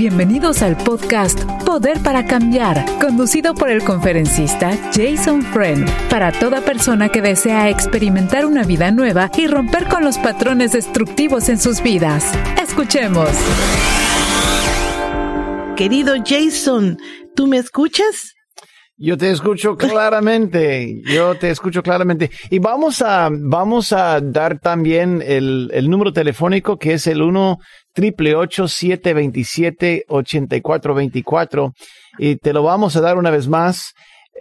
Bienvenidos al podcast Poder para Cambiar, conducido por el conferencista Jason Friend, para toda persona que desea experimentar una vida nueva y romper con los patrones destructivos en sus vidas. Escuchemos. Querido Jason, ¿tú me escuchas? Yo te escucho claramente, yo te escucho claramente. Y vamos a, vamos a dar también el, el número telefónico que es el 1 triple 727 8424 y te lo vamos a dar una vez más.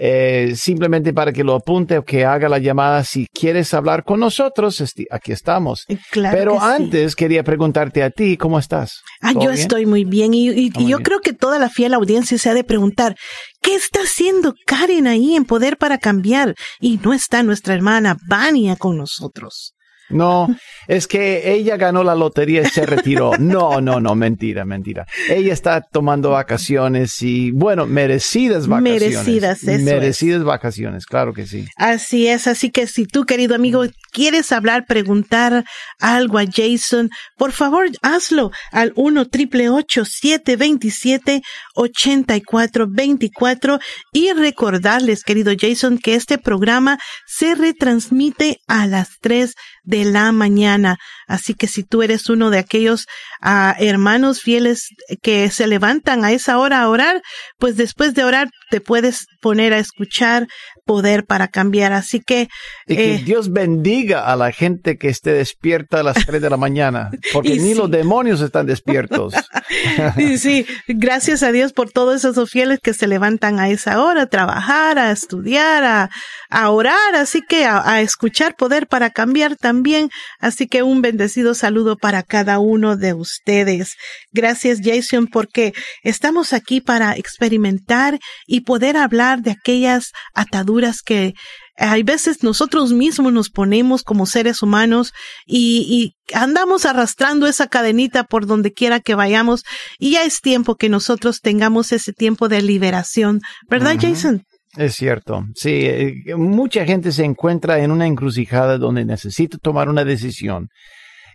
Eh, simplemente para que lo apunte o que haga la llamada. Si quieres hablar con nosotros, aquí estamos. Eh, claro Pero antes quería preguntarte a ti, ¿cómo estás? Ah, yo estoy muy bien y, yo creo que toda la fiel audiencia se ha de preguntar, ¿qué está haciendo Karen ahí en Poder para Cambiar? Y no está nuestra hermana Vania con nosotros. No, es que ella ganó la lotería y se retiró. No, no, no, mentira, mentira. Ella está tomando vacaciones y, bueno, merecidas vacaciones. Merecidas, eso Merecidas vacaciones, claro que sí. Así es, así que si tú, querido amigo, quieres hablar, preguntar algo a Jason, por favor, hazlo al 1 triple 727 8424 y recordarles, querido Jason, que este programa se retransmite a las 3 de la mañana. Así que si tú eres uno de aquellos ah, hermanos fieles que se levantan a esa hora a orar, pues después de orar te puedes poner a escuchar poder para cambiar. Así que... Y que eh, Dios bendiga a la gente que esté despierta a las 3 de la mañana, porque ni los demonios están despiertos. sí, gracias a Dios por todos esos fieles que se levantan a esa hora a trabajar, a estudiar, a, a orar, así que a, a escuchar poder para cambiar también. Así que un bendecido saludo para cada uno de ustedes. Gracias Jason porque estamos aquí para experimentar y poder hablar de aquellas ataduras que hay veces nosotros mismos nos ponemos como seres humanos y, andamos arrastrando esa cadenita por donde quiera que vayamos y ya es tiempo que nosotros tengamos ese tiempo de liberación, ¿verdad Jason? Es cierto, sí, eh, mucha gente se encuentra en una encrucijada donde necesita tomar una decisión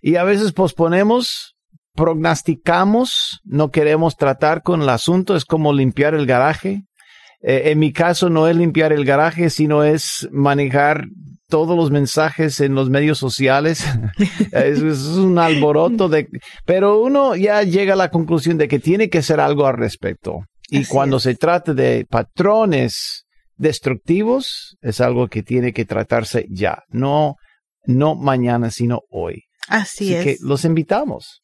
y a veces posponemos, prognosticamos, no queremos tratar con el asunto, es como limpiar el garaje, eh, en mi caso no es limpiar el garaje, sino es manejar todos los mensajes en los medios sociales. es, un alboroto de, pero uno ya llega a la conclusión de que tiene que hacer algo al respecto. Y cuando se trata de patrones destructivos, es algo que tiene que tratarse ya, no, no mañana, sino hoy. Así, es. que los invitamos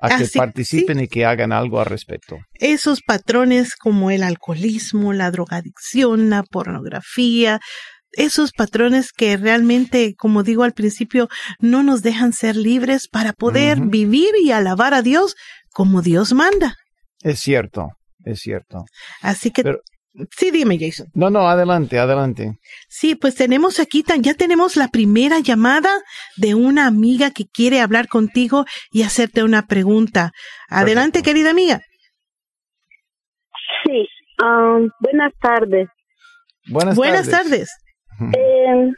a que participen y que hagan algo al respecto. Esos patrones como el alcoholismo, la drogadicción, la pornografía, esos patrones que realmente, como digo al principio, no nos dejan ser libres para poder vivir y alabar a Dios como Dios manda. Es cierto, es cierto. Así que Sí, dime, Jason. No, no, adelante, adelante. Sí, pues tenemos aquí, ya tenemos la primera llamada de una amiga que quiere hablar contigo y hacerte una pregunta. Adelante, querida amiga. Sí, um, buenas tardes. Buenas, buenas tardes. Eh,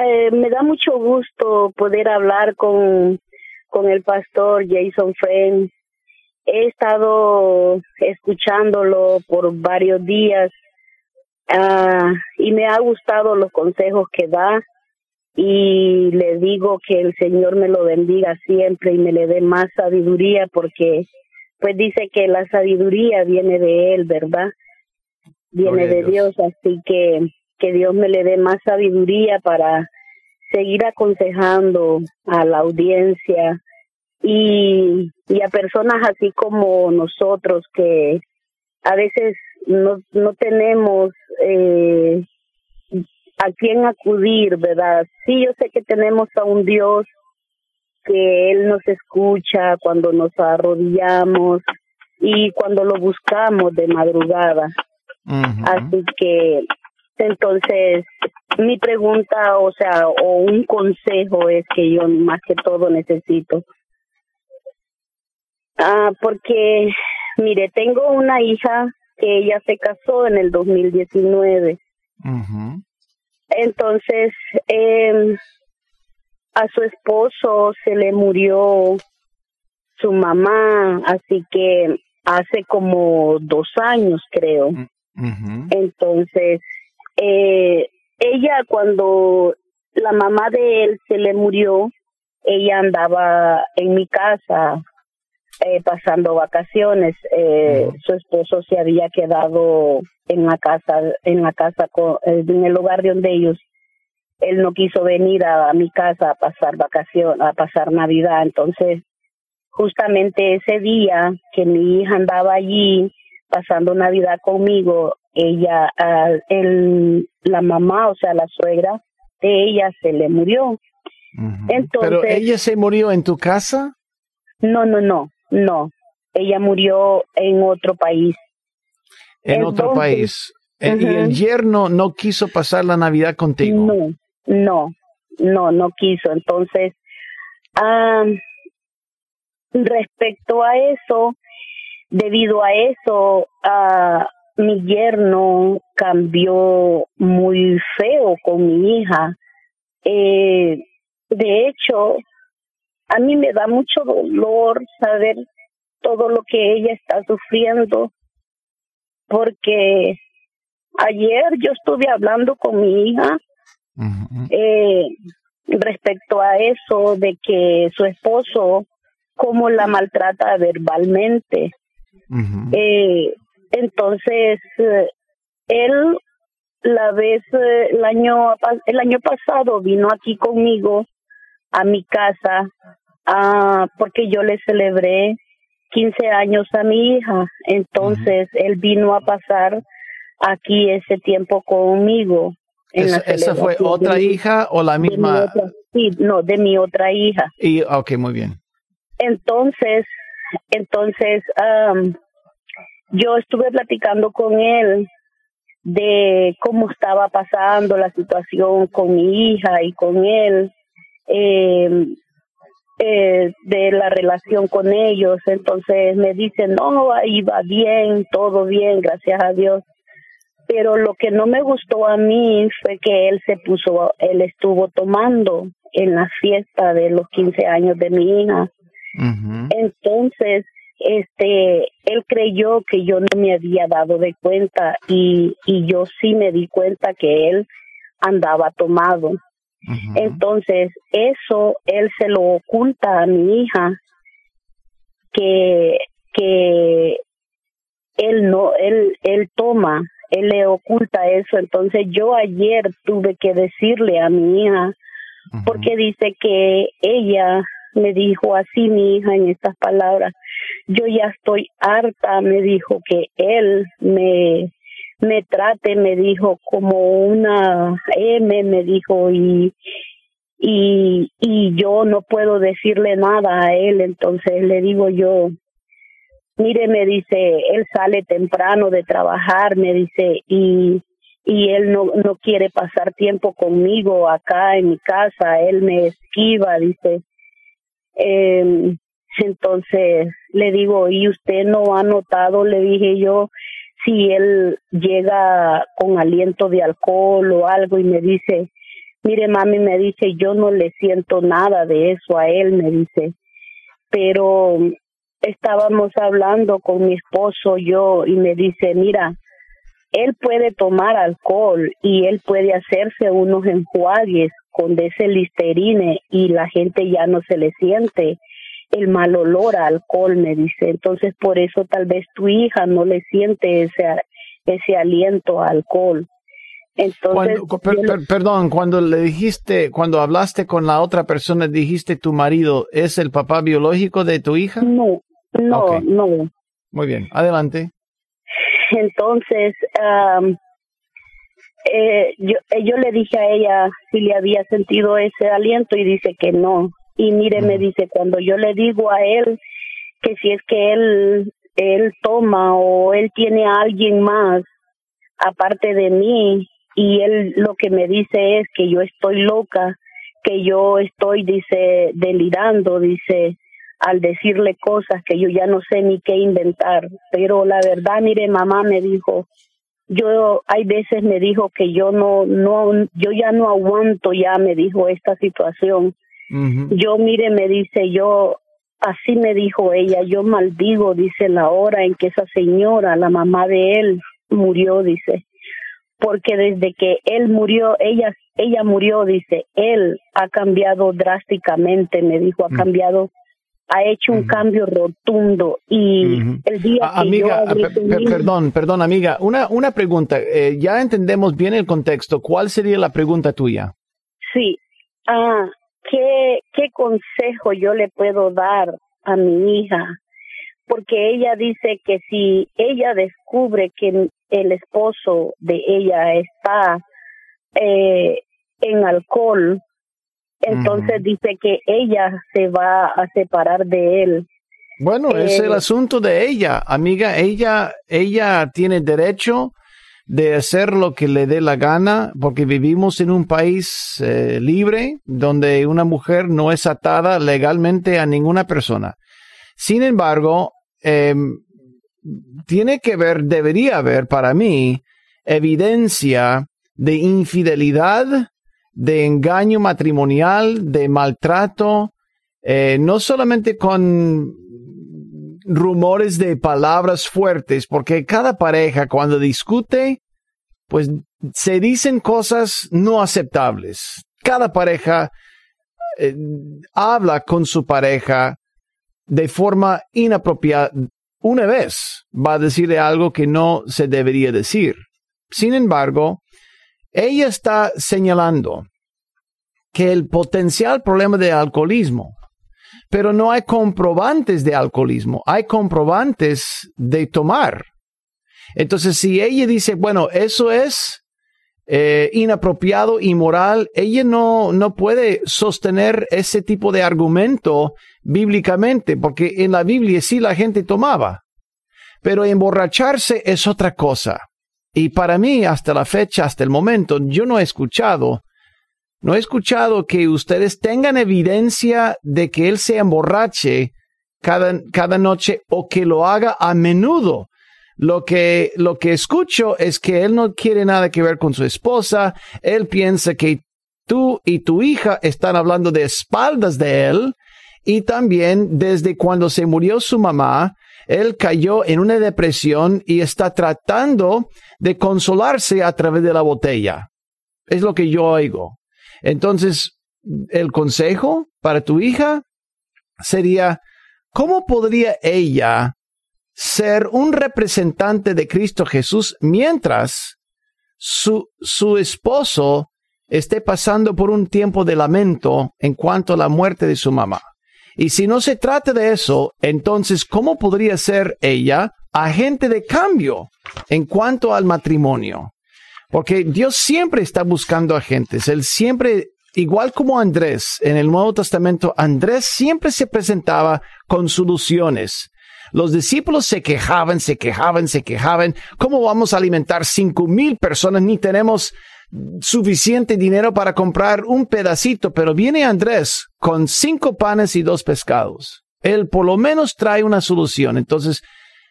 eh, me da mucho gusto poder hablar con, con el pastor Jason Friend he estado escuchándolo por varios días uh, y me ha gustado los consejos que da y le digo que el Señor me lo bendiga siempre y me le dé más sabiduría porque pues dice que la sabiduría viene de él, ¿verdad? Viene de Dios. Dios, así que que Dios me le dé más sabiduría para seguir aconsejando a la audiencia y, y a personas así como nosotros que a veces no, no tenemos eh, a quién acudir, ¿verdad? Sí, yo sé que tenemos a un Dios que Él nos escucha cuando nos arrodillamos y cuando lo buscamos de madrugada. Así que, entonces, mi pregunta, o sea, o un consejo es que yo más que todo necesito Ah, porque, mire, tengo una hija que ella se casó en el 2019. Entonces, eh, a su esposo se le murió su mamá, así que hace como dos años creo. Ujú. Entonces, eh, ella cuando la mamá de él se le murió, ella andaba en mi casa eh, pasando vacaciones. Eh. Su esposo se había quedado en la casa, en la casa, con- eh, en el lugar de donde ellos. Él no quiso venir a, a mi casa a pasar vacaciones, a pasar Navidad. Entonces, justamente ese día que mi hija andaba allí pasando Navidad conmigo, ella, el, la mamá, o sea, la suegra de ella se le murió. Entonces- Pero ella se murió en tu casa. No, no, no, no. Ella murió en otro país. En otro país. Eh, Y el yerno no quiso pasar la Navidad contigo. No, no, no, no quiso. Entonces, respecto a eso, debido a eso, mi yerno cambió muy feo con mi hija. Eh, de hecho, a mí me da mucho dolor saber todo lo que ella está sufriendo, porque ayer yo estuve hablando con mi hija eh, respecto a eso de que su esposo cómo la maltrata verbalmente. Eh, entonces, eh, él la vez eh, el año el año pasado vino aquí conmigo a mi casa ah, porque yo le celebré 15 años a mi hija. Entonces, él vino a pasar aquí ese tiempo conmigo. en ¿Esa, la esa fue otra de hija o la misma? otra- sí, no, de mi otra hija. Y, ok, muy bien. Entonces, entonces, yo estuve platicando con él de cómo estaba pasando la situación con mi hija y con él, eh, eh, de la relación con ellos. Entonces me dice, no, ahí va bien, todo bien, gracias a Dios. Pero lo que no me gustó a mí fue que él se puso, él estuvo tomando en la fiesta de los 15 años de mi hija. Entonces, este, él creyó que yo no me había dado de cuenta y, y yo sí me di cuenta que él andaba tomado. Entonces, eso él se lo oculta a mi hija que que él no él él toma, él le oculta eso. Entonces, yo ayer tuve que decirle a mi hija porque dice que ella me dijo así mi hija en estas palabras yo ya estoy harta me dijo que él me me trate me dijo como una M me dijo y y y yo no puedo decirle nada a él. Entonces le digo yo mire me dice él sale temprano de trabajar me dice y y él no no quiere pasar tiempo conmigo acá en mi casa él me esquiva dice. Eh, entonces le digo y usted no ha notado le dije yo si él llega con aliento de alcohol o algo y me dice mire mami me dice yo no le siento nada de eso a él me dice. Pero estábamos hablando con mi esposo yo y me dice mira él puede tomar alcohol y él puede hacerse unos enjuagues con ese listerine y la gente ya no se le siente el mal olor a alcohol, me dice. Entonces, por eso tal vez tu hija no le siente ese, ese aliento a alcohol. Entonces, Cuando- per- per- perdón, cuando le dijiste, cuando hablaste con la otra persona, dijiste tu marido es el papá biológico de tu hija. no, no, no. Muy bien, adelante. Entonces, eh, yo, eh, yo le dije a ella si le había sentido ese aliento y dice que no. Y mire, me dice, cuando yo le digo a él que si es que él, él toma o él tiene a alguien más aparte de mí y él lo que me dice es que yo estoy loca, que yo estoy, dice, delirando, dice, al decirle cosas que yo ya no sé ni qué inventar. Pero la verdad, mire, mamá me dijo, yo hay veces me dijo que yo no, no, yo ya no aguanto ya, me dijo esta situación. Yo, mire, me dice, yo así me dijo ella, yo maldigo, dice, la hora en que esa señora, la mamá de él, murió, dice, porque desde que él murió, ella, ella murió, dice, él ha cambiado drásticamente, me dijo, ha mm. cambiado ha hecho un cambio rotundo y el día que amiga, perdón, perdón, amiga, una, una pregunta. Eh, ya entendemos bien el contexto. ¿Cuál sería la pregunta tuya? Sí. Ah, ¿qué, ¿Qué consejo yo le puedo dar a mi hija? Porque ella dice que si ella descubre que el esposo de ella está eh, en alcohol, entonces dice que ella se va a separar de él. Bueno, es el asunto de ella, amiga. Ella, ella tiene derecho de hacer lo que le dé la gana, porque vivimos en un país eh, libre donde una mujer no es atada legalmente a ninguna persona. Sin embargo, em, tiene que ver, debería haber para mí, evidencia de infidelidad de engaño matrimonial, de maltrato, eh, no solamente con rumores de palabras fuertes, porque cada pareja cuando discute, pues se dicen cosas no aceptables. Cada pareja eh, habla con su pareja de forma inapropiada. Una vez va a decirle algo que no se debería decir. Sin embargo, ella está señalando que el potencial problema de alcoholismo, pero no hay comprobantes de alcoholismo, hay comprobantes de tomar. Entonces, si ella dice, bueno, eso es eh, inapropiado, inmoral, ella no, no puede sostener ese tipo de argumento bíblicamente, porque en la Biblia sí la gente tomaba, pero emborracharse es otra cosa. Y para mí, hasta la fecha, hasta el momento, yo no he escuchado, no he escuchado que ustedes tengan evidencia de que él se emborrache cada, cada noche o que lo haga a menudo. Lo que, lo que escucho es que él no quiere nada que ver con su esposa. Él piensa que tú y tu hija están hablando de espaldas de él. Y también desde cuando se murió su mamá, él cayó en una depresión y está tratando de consolarse a través de la botella. Es lo que yo oigo. Entonces, el consejo para tu hija sería, ¿cómo podría ella ser un representante de Cristo Jesús mientras su, su esposo esté pasando por un tiempo de lamento en cuanto a la muerte de su mamá? Y si no se trata de eso, entonces, ¿cómo podría ser ella agente de cambio en cuanto al matrimonio? Porque Dios siempre está buscando agentes. Él siempre, igual como Andrés en el Nuevo Testamento, Andrés siempre se presentaba con soluciones. Los discípulos se quejaban, se quejaban, se quejaban. ¿Cómo vamos a alimentar cinco mil personas? Ni tenemos suficiente dinero para comprar un pedacito, pero viene Andrés con cinco panes y dos pescados. Él por lo menos trae una solución. Entonces,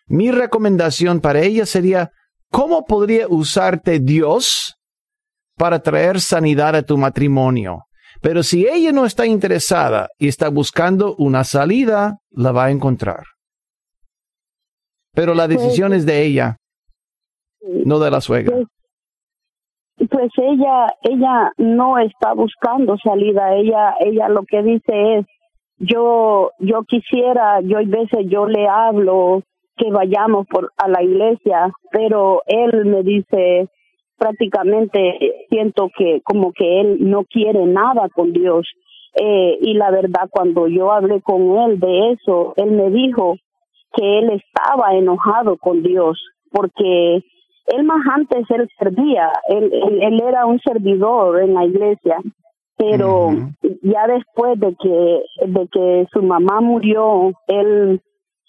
mi recomendación para ella sería, ¿cómo podría usarte Dios para traer sanidad a tu matrimonio? Pero si ella no está interesada y está buscando una salida, la va a encontrar. Pero la decisión es de ella, no de la suegra. Pues, pues ella, ella no está buscando salida, ella, ella lo que dice es, yo, yo quisiera, yo hay veces yo le hablo que vayamos por a la iglesia, pero él me dice prácticamente siento que como que él no quiere nada con Dios. Eh, y la verdad, cuando yo hablé con él de eso, él me dijo que él estaba enojado con Dios porque él más antes él servía, él, él, era un servidor en la iglesia, pero ya después de que de que su mamá murió, él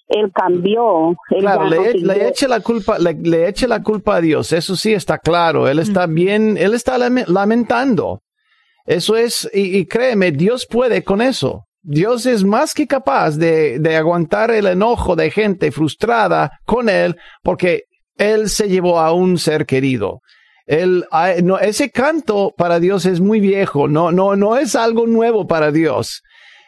él cambió. claro, le, le, eche la culpa, le, le, eche la culpa a Dios, eso sí está claro, él está bien, él está lamentando. Eso es, y, y, créeme, Dios puede con eso. Dios es más que capaz de, de aguantar el enojo de gente frustrada con él, porque él se llevó a un ser querido. El, no, ese canto para Dios es muy viejo, no, no, no es algo nuevo para Dios.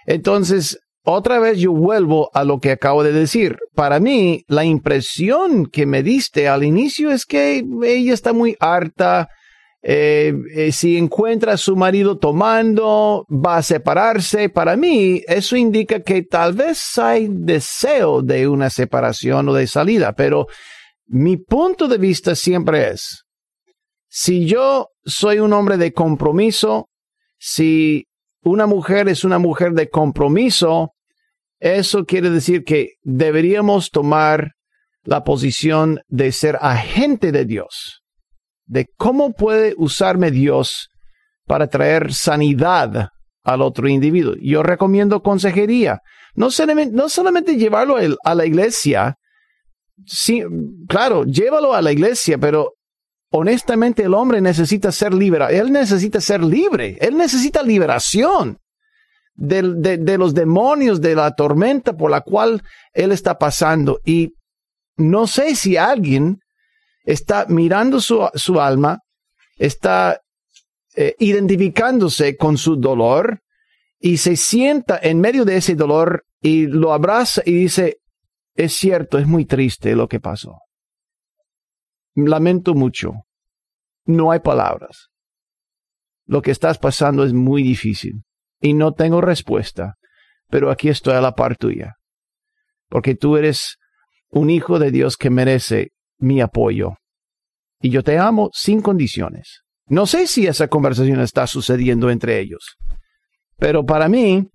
Entonces, otra vez yo vuelvo a lo que acabo de decir. Para mí, la impresión que me diste al inicio es que ella está muy harta. Eh, eh, si encuentra a su marido tomando, va a separarse. Para mí, eso indica que tal vez hay deseo de una separación o de salida, pero mi punto de vista siempre es, si yo soy un hombre de compromiso, si una mujer es una mujer de compromiso, eso quiere decir que deberíamos tomar la posición de ser agente de Dios, de cómo puede usarme Dios para traer sanidad al otro individuo. Yo recomiendo consejería. No solamente, llevarlo a la iglesia, sí, claro, llévalo a la iglesia, pero honestamente el hombre necesita ser libre. Él necesita ser libre. Él necesita liberación de, de, los demonios, de la tormenta por la cual él está pasando. Y no sé si alguien está mirando su, su alma, está eh, identificándose con su dolor y se sienta en medio de ese dolor y lo abraza y dice, es cierto, es muy triste lo que pasó. Lamento mucho. No hay palabras. Lo que estás pasando es muy difícil y no tengo respuesta, pero aquí estoy a la par tuya, porque tú eres un hijo de Dios que merece mi apoyo. Y yo te amo sin condiciones. No sé si esa conversación está sucediendo entre ellos, pero para mí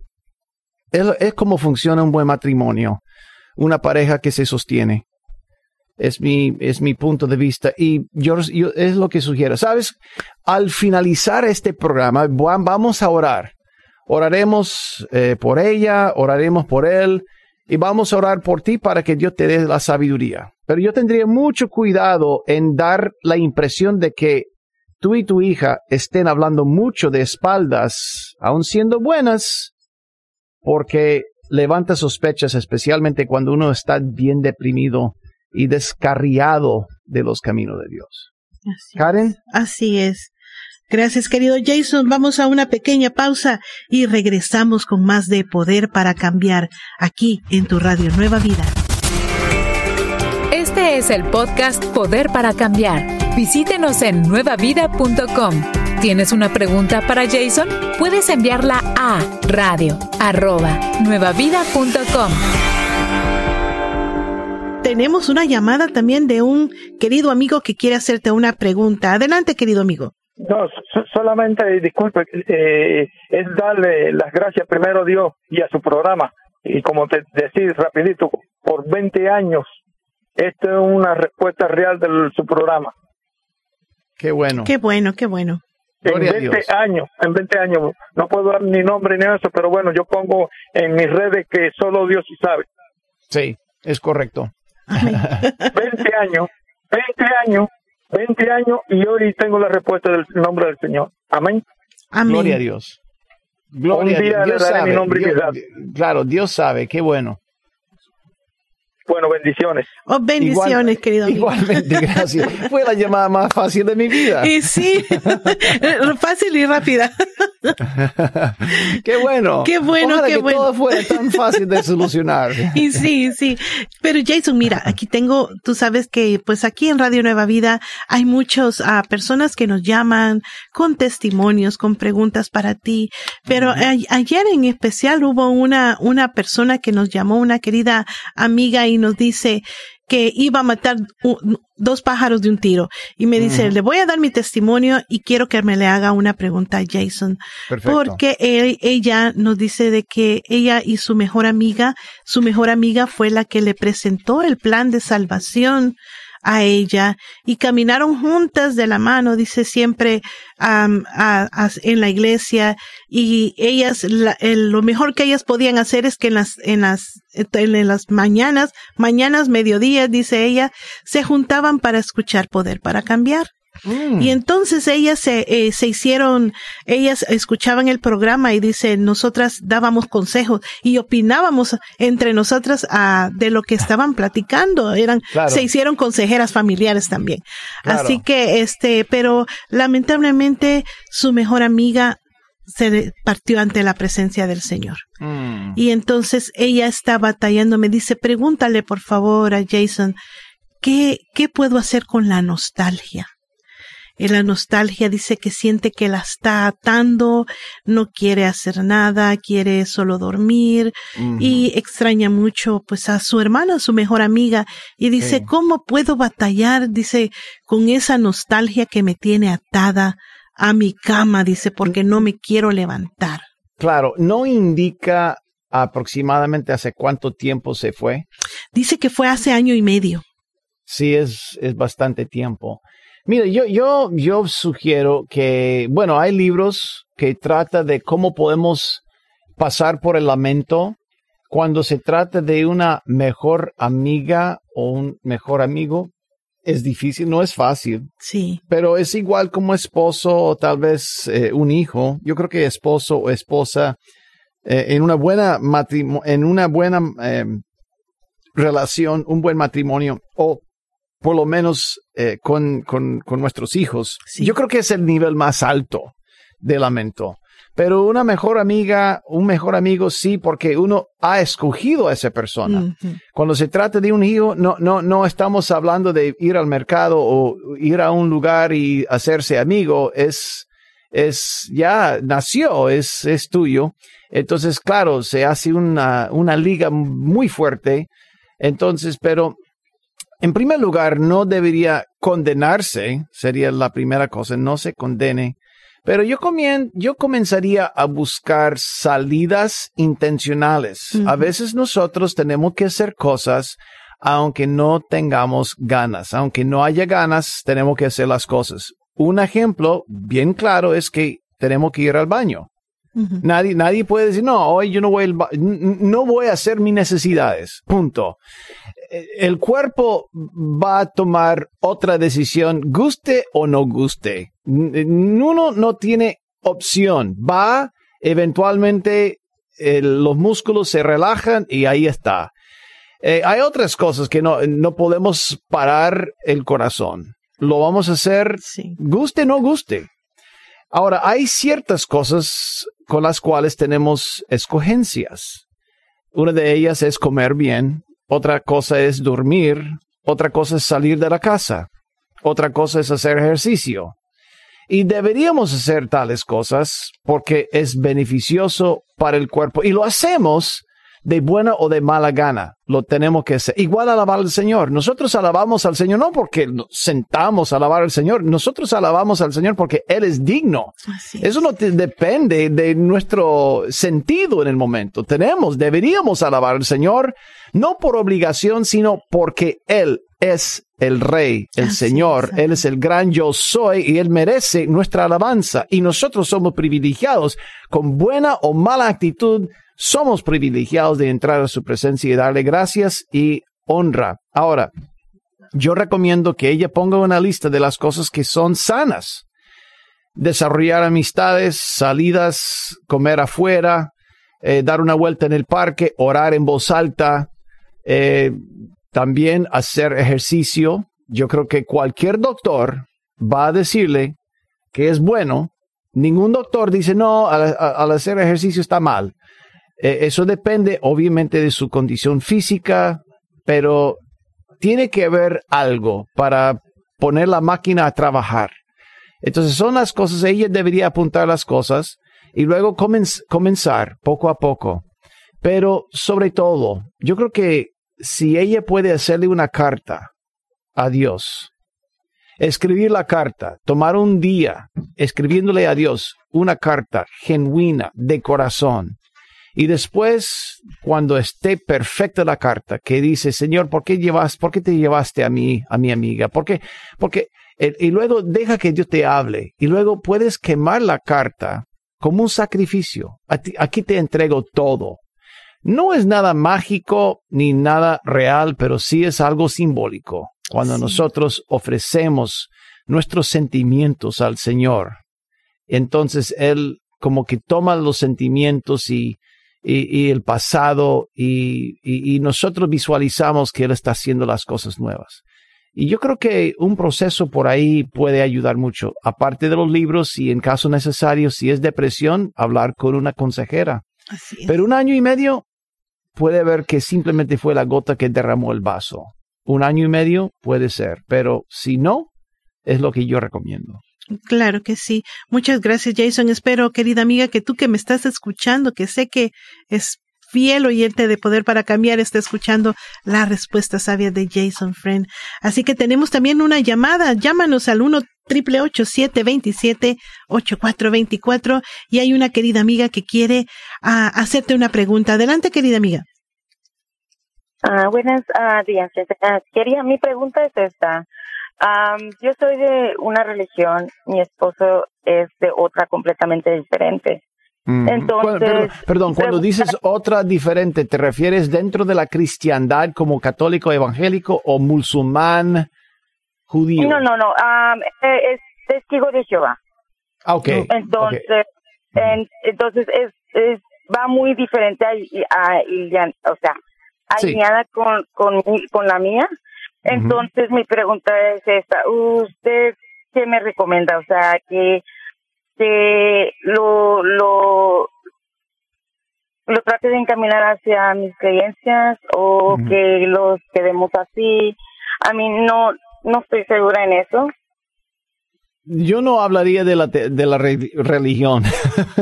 es, es como funciona un buen matrimonio, una pareja que se sostiene. Es mi, es mi punto de vista y yo, es lo que sugiero. Sabes, al finalizar este programa, vamos a orar. Oraremos eh, por ella, oraremos por él y vamos a orar por ti para que Dios te dé la sabiduría. Pero yo tendría mucho cuidado en dar la impresión de que tú y tu hija estén hablando mucho de espaldas, aun siendo buenas, porque levanta sospechas, especialmente cuando uno está bien deprimido y descarriado de los caminos de Dios. Karen. Así es. Gracias, querido Jason. Vamos a una pequeña pausa y regresamos con más de Poder para Cambiar aquí en tu Radio Nueva Vida. Este es el podcast Poder para Cambiar. Visítenos en nuevavida.com. ¿Tienes una pregunta para Jason? Puedes enviarla a radio nuevavida.com tenemos una llamada también de un querido amigo que quiere hacerte una pregunta. Adelante, querido amigo. No, solamente, disculpe, eh, es darle las gracias primero a Dios y a su programa. Y como te decís rapidito, por 20 años, esto es una respuesta real de su programa. Qué bueno. Qué bueno, qué bueno. En 20 años, en 20 años, no puedo dar ni nombre ni eso, pero bueno, yo pongo en mis redes que solo Dios sí sabe. Sí, es correcto. 20 años, 20 años, 20 años y hoy tengo la respuesta del nombre del Señor. Amén. Gloria a Dios. Gloria a Dios. Dios sabe, mi nombre claro, Dios sabe, qué bueno. Bueno, bendiciones. Oh, bendiciones, querido amigo. Igualmente, gracias. Fue la llamada más fácil de mi vida. Y sí, fácil y rápida. Qué bueno. Qué bueno, qué que bueno. todo fuera tan fácil de solucionar. Y sí, sí. Pero Jason, mira, aquí tengo, tú sabes que pues aquí en Radio Nueva Vida hay muchas uh, personas que nos llaman con testimonios, con preguntas para ti. Pero ayer en especial hubo una, una persona que nos llamó, una querida amiga y nos dice que iba a matar dos pájaros de un tiro. Y me dice, le voy a dar mi testimonio y quiero que me le haga una pregunta a Jason. Porque ella nos dice de que ella y su mejor amiga, su mejor amiga fue la que le presentó el plan de salvación a ella y caminaron juntas de la mano, dice siempre en la iglesia y ellas, lo mejor que ellas podían hacer es que en las, en las, en las mañanas, mañanas, mediodías, dice ella, se juntaban para escuchar poder para cambiar. Mm. Y entonces ellas se, eh, se hicieron, ellas escuchaban el programa y dice, nosotras dábamos consejos y opinábamos entre nosotras ah, de lo que estaban platicando. Eran, se hicieron consejeras familiares también. Así que, este, pero lamentablemente su mejor amiga se partió ante la presencia del Señor. Mm. Y entonces ella está batallando, me dice, pregúntale por favor a Jason, ¿qué, qué puedo hacer con la nostalgia? Y la nostalgia dice que siente que la está atando, no quiere hacer nada, quiere solo dormir y extraña mucho pues a su hermana, su mejor amiga y dice. ¿cómo puedo batallar? Dice, con esa nostalgia que me tiene atada a mi cama, dice, porque no me quiero levantar. Claro, no indica aproximadamente hace cuánto tiempo se fue. Dice que fue hace año y medio. Sí, es, es bastante tiempo. Mira, yo, yo, yo sugiero que, bueno, hay libros que trata de cómo podemos pasar por el lamento cuando se trata de una mejor amiga o un mejor amigo. Es difícil, no es fácil, Sí, pero es igual como esposo o tal vez eh, un hijo. Yo creo que esposo o esposa eh, en una buena matrimo- en una buena eh, relación, un buen matrimonio o por lo menos eh, con, con, con nuestros hijos. Sí. Yo creo que es el nivel más alto de lamento. Pero una mejor amiga, un mejor amigo, sí, porque uno ha escogido a esa persona. Cuando se trata de un hijo, no, no, no estamos hablando de ir al mercado o ir a un lugar y hacerse amigo. Es, es, ya nació, es, es tuyo. Entonces, claro, se hace una, una liga muy fuerte. Entonces, pero en primer lugar, no debería condenarse, sería la primera cosa, no se condene. Pero yo, comien- yo comenzaría a buscar salidas intencionales. A veces nosotros tenemos que hacer cosas aunque no tengamos ganas. Aunque no haya ganas, tenemos que hacer las cosas. Un ejemplo bien claro es que tenemos que ir al baño. Nadie, nadie puede decir, no, hoy yo no voy, al no voy a hacer mis necesidades. Punto. Eh, El cuerpo va a tomar otra decisión, guste o no guste. Uno no tiene opción. Va, eventualmente eh, los músculos se relajan y ahí está. Eh, hay otras cosas que no, no podemos parar el corazón. Lo vamos a hacer Sí. guste o no guste. Ahora, hay ciertas cosas con las cuales tenemos escogencias. Una de ellas es comer bien, otra cosa es dormir, otra cosa es salir de la casa, otra cosa es hacer ejercicio. Y deberíamos hacer tales cosas porque es beneficioso para el cuerpo. Y lo hacemos de buena o de mala gana. Lo tenemos que hacer. Igual alabar al Señor. Nosotros alabamos al Señor no porque nos sentamos a alabar al Señor. Nosotros alabamos al Señor porque Él es digno. Eso no te- depende de nuestro sentido en el momento. Tenemos, deberíamos alabar al Señor, no por obligación, sino porque Él es el Rey, el Así Señor. es, Él es el gran yo soy y Él merece nuestra alabanza. Y nosotros somos privilegiados con buena o mala actitud. Somos privilegiados de entrar a su presencia y darle gracias y honra. Ahora, yo recomiendo que ella ponga una lista de las cosas que son sanas desarrollar amistades, salidas, comer afuera, eh, dar una vuelta en el parque, orar en voz alta, eh, también hacer ejercicio. Yo creo que cualquier doctor va a decirle que es bueno. Ningún doctor dice, no, al, hacer ejercicio está mal. Eh, eso depende obviamente de su condición física, pero tiene que haber algo para poner la máquina a trabajar. Entonces son las cosas, ella debería apuntar las cosas y luego comenz- comenzar poco a poco. Pero sobre todo, yo creo que si ella puede hacerle una carta a Dios, escribir la carta, tomar un día escribiéndole a Dios una carta genuina de corazón. Y después, cuando esté perfecta la carta, que dice, Señor, ¿por qué llevas, por qué te llevaste a mí, a mi amiga? ¿Por qué? Porque eh, y luego deja que Dios te hable y luego puedes quemar la carta como un sacrificio. Aquí te entrego todo. No es nada mágico ni nada real, pero sí es algo simbólico. Cuando Sí. nosotros ofrecemos nuestros sentimientos al Señor, entonces Él como que toma los sentimientos y, y, y el pasado y, y- y nosotros visualizamos que Él está haciendo las cosas nuevas. Y yo creo que un proceso por ahí puede ayudar mucho. Aparte de los libros, y en caso necesario, si es depresión, hablar con una consejera. Pero un año y medio puede ver que simplemente fue la gota que derramó el vaso. Un año y medio puede ser, pero si no, es lo que yo recomiendo. Claro que sí. Muchas gracias, Jason. Espero, querida amiga, que tú que me estás escuchando, que sé que es fiel oyente de Poder para Cambiar está escuchando la respuesta sabia de Jason Friend. Así que tenemos también una llamada. Llámanos al 1 triple 727 8424 y hay una querida amiga que quiere uh, hacerte una pregunta. Adelante, querida amiga. Uh, buenos uh, días. quería, mi pregunta es esta. Um, yo soy de una religión, mi esposo es de otra completamente diferente. Entonces, perdón, cuando dices otra diferente, ¿te refieres dentro de la cristiandad como católico evangélico o musulmán judío? No, no, no, eh, es testigo de Jehová. Ah, ok. Entonces, entonces es, va muy diferente a, o sea, alineada con, con, con la mía. Entonces, mi pregunta es esta, ¿usted qué me recomienda? O sea, que que lo, lo, lo trate de encaminar hacia mis creencias o que los quedemos así. A mí no, no estoy segura en eso. Yo no hablaría de la, de la religión.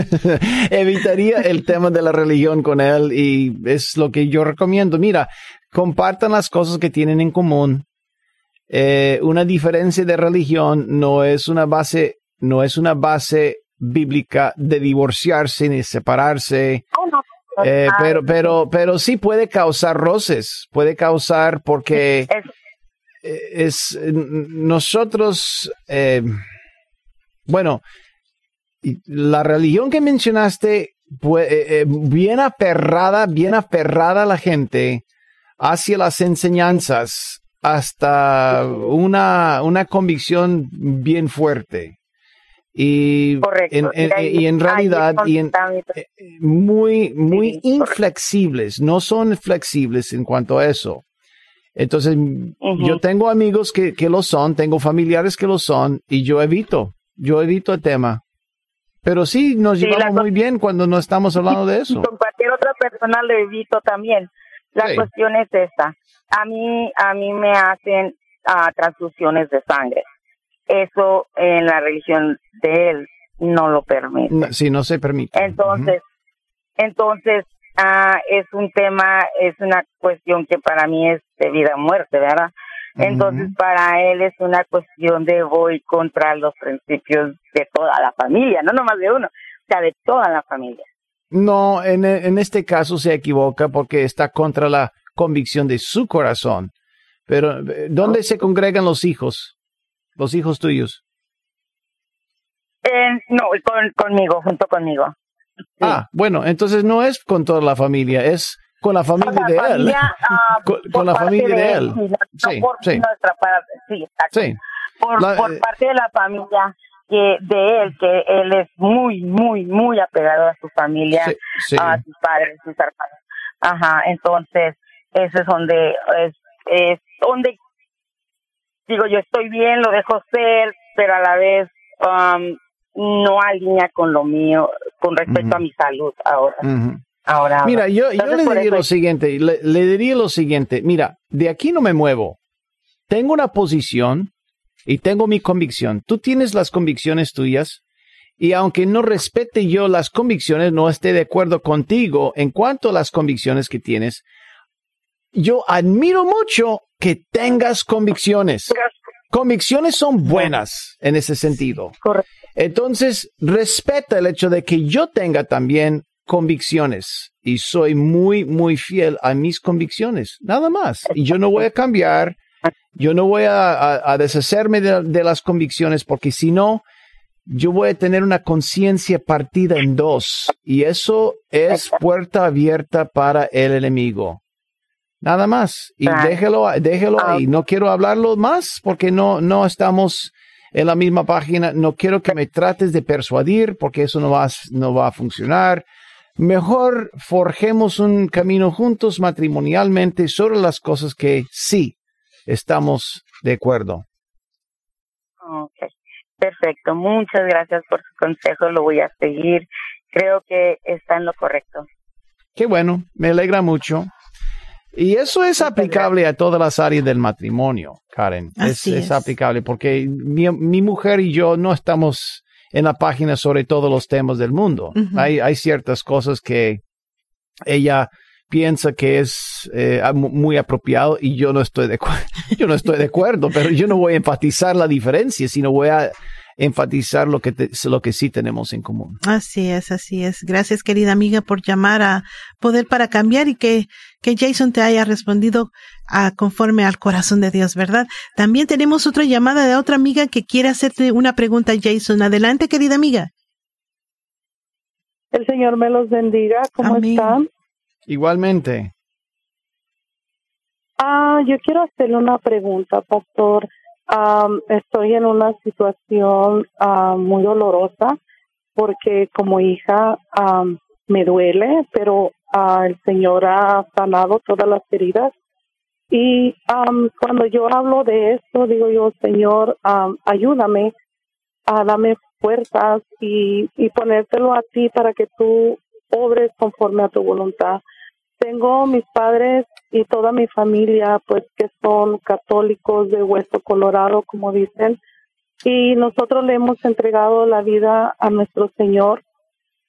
Evitaría el tema de la religión con él y es lo que yo recomiendo. Mira, compartan las cosas que tienen en común. Eh, una diferencia de religión no es una base no es una base bíblica de divorciarse ni separarse. Oh, eh, pero, pero, pero sí puede causar roces, puede causar porque es, nosotros, eh, bueno, la religión que mencionaste, eh, bien aferrada, bien aferrada a la gente hacia las enseñanzas hasta una, una convicción bien fuerte. Y, en, y en realidad y en, eh, muy, muy inflexibles, no son flexibles en cuanto a eso. Entonces, yo tengo amigos que, que lo son, tengo familiares que lo son, y yo evito, yo evito el tema. Pero sí, nos llevamos muy bien cuando no estamos hablando de eso. Con cualquier otra persona lo evito también. La cuestión es esta. A mí, a mí me hacen uh, transfusiones de sangre eso en la religión de él no lo permite. sí, no se permite. Entonces, entonces ah, es un tema, es una cuestión que para mí es de vida o muerte, ¿verdad? Entonces, para él es una cuestión de voy contra los principios de toda la familia, no nomás de uno, o sea, de toda la familia. No, en, en este caso se equivoca porque está contra la convicción de su corazón. Pero, eh, ¿dónde se congregan los hijos? los hijos tuyos? Eh, no, con, conmigo, junto conmigo. Ah, bueno, entonces no es con toda la familia, es con la familia de él. Ah, con, la familia de, él. Sí, por nuestra parte, sí, exacto. Por, por eh, parte de la familia que de él, que él es muy, muy, muy apegado a su familia, a sus padres, sus hermanos. Ajá, entonces, ese es donde, es, es donde digo, yo estoy bien, lo dejo ser, pero a la vez um, no alinea con lo mío, con respecto a mi salud ahora. Ahora, mira, yo, yo le diría lo siguiente, le, le, diría lo siguiente, mira, de aquí no me muevo. Tengo una posición y tengo mi convicción. Tú tienes las convicciones tuyas y aunque no respete yo las convicciones, no esté de acuerdo contigo en cuanto a las convicciones que tienes, yo admiro mucho que tengas convicciones. Convicciones son buenas en ese sentido. Entonces, respeta el hecho de que yo tenga también convicciones y soy muy, muy fiel a mis convicciones, nada más. Y yo no voy a cambiar, yo no voy a, deshacerme de, las convicciones porque si no, yo voy a tener una conciencia partida en dos y eso es puerta abierta para el enemigo. Nada más. Y déjelo, déjelo ah, ahí. No quiero hablarlo más porque no, no estamos en la misma página. No quiero que me trates de persuadir porque eso no va, no va a funcionar. Mejor forjemos un camino juntos matrimonialmente sobre las cosas que sí estamos de acuerdo. Ok, perfecto. Muchas gracias por su consejo. Lo voy a seguir. Creo que está en lo correcto. Qué bueno, me alegra mucho. Y eso es aplicable a todas las áreas del matrimonio, Karen. Es, es, aplicable porque mi, mi, mujer y yo no estamos en la página sobre todos los temas del mundo. hay, hay ciertas cosas que ella piensa que es eh, muy apropiado y yo no estoy de yo no estoy de acuerdo, pero yo no voy a enfatizar la diferencia, sino voy a enfatizar lo que, lo que sí tenemos en común. Así es, así es. Gracias, querida amiga, por llamar a Poder para Cambiar y que, que Jason te haya respondido a, conforme al corazón de Dios, ¿verdad? También tenemos otra llamada de otra amiga que quiere hacerte una pregunta, Jason. Adelante, querida amiga. El Señor me los bendiga. ¿Cómo están? Igualmente. Ah, yo quiero hacerle una pregunta, pastor estoy en una situación muy dolorosa porque como hija me duele, pero el Señor ha sanado todas las heridas. Y cuando yo hablo de esto, digo yo, Señor, ayúdame a darme fuerzas y, y ponértelo a ti para que tú obres conforme a tu voluntad. Tengo mis padres y toda mi familia, pues que son católicos de hueso colorado, como dicen, y nosotros le hemos entregado la vida a nuestro Señor,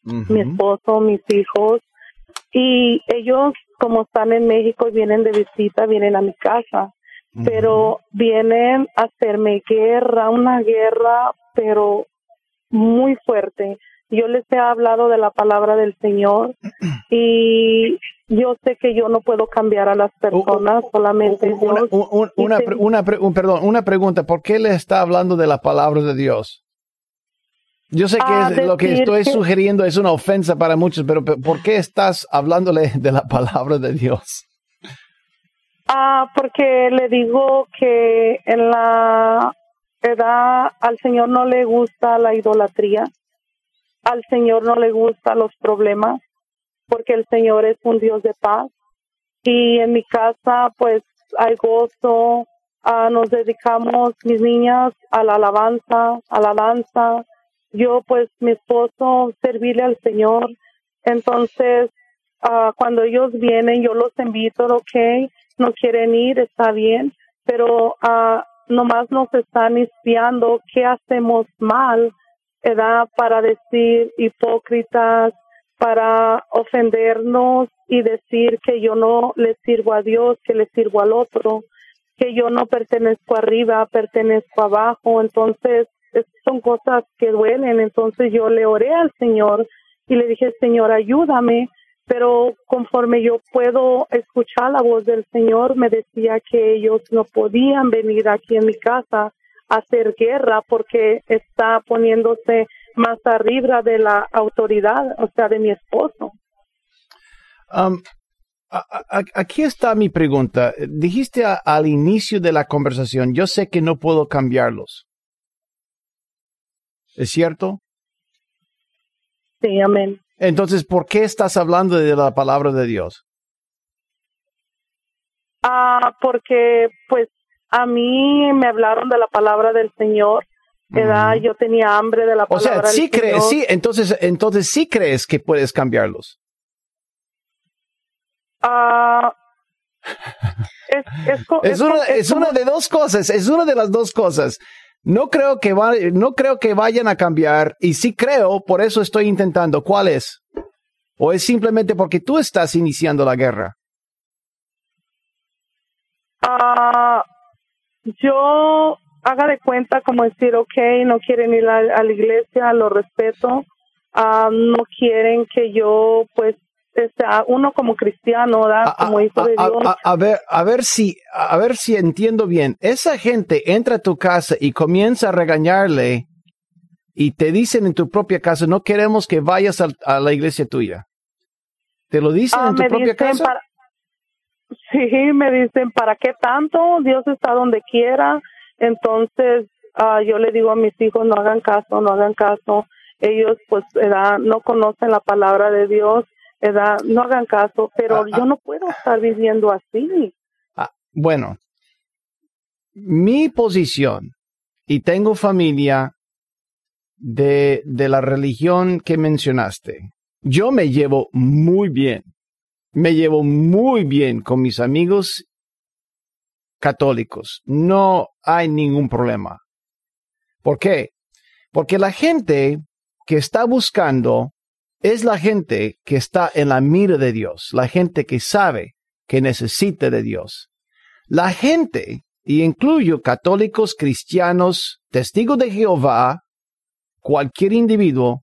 mi esposo, mis hijos, y ellos, como están en México y vienen de visita, vienen a mi casa, pero vienen a hacerme guerra, una guerra, pero muy fuerte. Yo les he hablado de la palabra del Señor y yo sé que yo no puedo cambiar a las personas, solamente una, Una, perdón, una pregunta, ¿por qué le está hablando de la palabra de Dios? Yo sé que lo que estoy sugiriendo es una ofensa para muchos, pero ¿por qué estás hablándole de la palabra de Dios? Ah, porque le digo que en la edad al Señor no le gusta la idolatría, al Señor no le gustan los problemas, porque el Señor es un Dios de paz. Y en mi casa, pues, hay gozo, ah, nos dedicamos, mis niñas, a la alabanza, a la danza. Yo, pues, mi esposo, servirle al Señor. Entonces, uh, cuando ellos vienen, yo los invito, ok, no quieren ir, está bien, pero uh, nomás nos están espiando qué hacemos mal, edad para decir hipócritas, para ofendernos y decir que yo no le sirvo a Dios, que le sirvo al otro, que yo no pertenezco arriba, pertenezco abajo. Entonces, son cosas que duelen. Entonces yo le oré al Señor y le dije, Señor, ayúdame. Pero conforme yo puedo escuchar la voz del Señor, me decía que ellos no podían venir aquí en mi casa a hacer guerra porque está poniéndose más arriba de la autoridad, o sea, de mi esposo. Um, aquí está mi pregunta. Dijiste al inicio de la conversación, yo sé que no puedo cambiarlos. ¿Es cierto? Sí, amén. Entonces, ¿por qué estás hablando de la palabra de Dios? Ah, porque pues a mí me hablaron de la palabra del Señor edad, yo tenía hambre de la palabra. O sea, sí crees, sí, entonces, entonces sí crees que puedes cambiarlos. Ah, es, una, es, una de dos cosas, es una de las dos cosas. No creo que va, no creo que vayan a cambiar y sí creo, por eso estoy intentando. ¿Cuál es? ¿O es simplemente porque tú estás iniciando la guerra? Ah, yo haga de cuenta como decir, ok, no quieren ir a, la iglesia, lo respeto, ah, no quieren que yo, pues, sea uno como cristiano, como hijo de Dios. A, ver, a ver si, a ver si entiendo bien. Esa gente entra a tu casa y comienza a regañarle y te dicen en tu propia casa, no queremos que vayas a, la iglesia tuya. ¿Te lo dicen ah, en tu propia casa? sí, me dicen, ¿para qué tanto? Dios está donde quiera. Entonces, uh, yo le digo a mis hijos, no hagan caso, no hagan caso. Ellos, pues, edad, no conocen la palabra de Dios, edad, no hagan caso, pero ah, yo ah. no puedo estar viviendo así. bueno, mi posición, y tengo familia de, de la religión que mencionaste, yo me llevo muy bien, me llevo muy bien con mis amigos católicos. No hay ningún problema. ¿Por qué? Porque la gente que está buscando es la gente que está en la mira de Dios, la gente que sabe que necesita de Dios. La gente, y incluyo católicos, cristianos, testigos de Jehová, cualquier individuo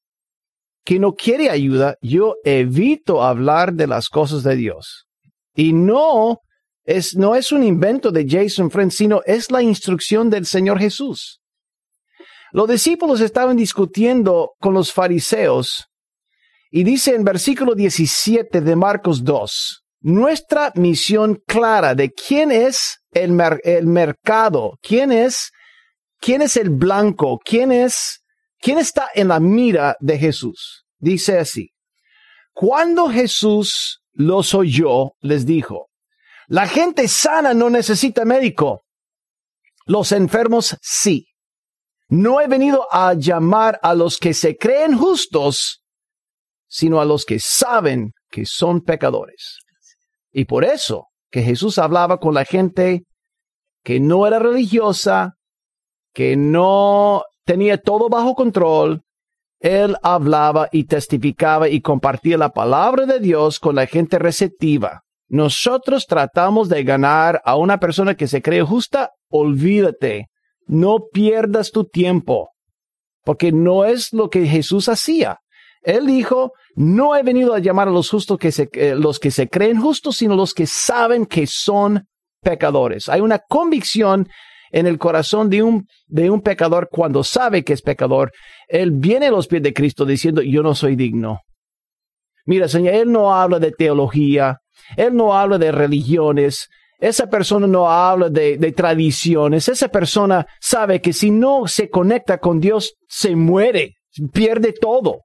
que no quiere ayuda, yo evito hablar de las cosas de Dios. Y no es, no es un invento de Jason Friend, sino es la instrucción del Señor Jesús. Los discípulos estaban discutiendo con los fariseos y dice en versículo 17 de Marcos 2, nuestra misión clara de quién es el, el mercado, quién es, quién es el blanco, quién es ¿Quién está en la mira de Jesús? Dice así. Cuando Jesús los oyó, les dijo, la gente sana no necesita médico. Los enfermos sí. No he venido a llamar a los que se creen justos, sino a los que saben que son pecadores. Y por eso que Jesús hablaba con la gente que no era religiosa, que no tenía todo bajo control. Él hablaba y testificaba y compartía la palabra de Dios con la gente receptiva. Nosotros tratamos de ganar a una persona que se cree justa. Olvídate, no pierdas tu tiempo, porque no es lo que Jesús hacía. Él dijo, no he venido a llamar a los justos que se, eh, los que se creen justos, sino los que saben que son pecadores. Hay una convicción en el corazón de un, de un pecador cuando sabe que es pecador, él viene a los pies de Cristo diciendo, yo no soy digno. Mira, Señor, él no habla de teología, él no habla de religiones, esa persona no habla de, de, tradiciones. Esa persona sabe que si no se conecta con Dios, se muere, pierde todo.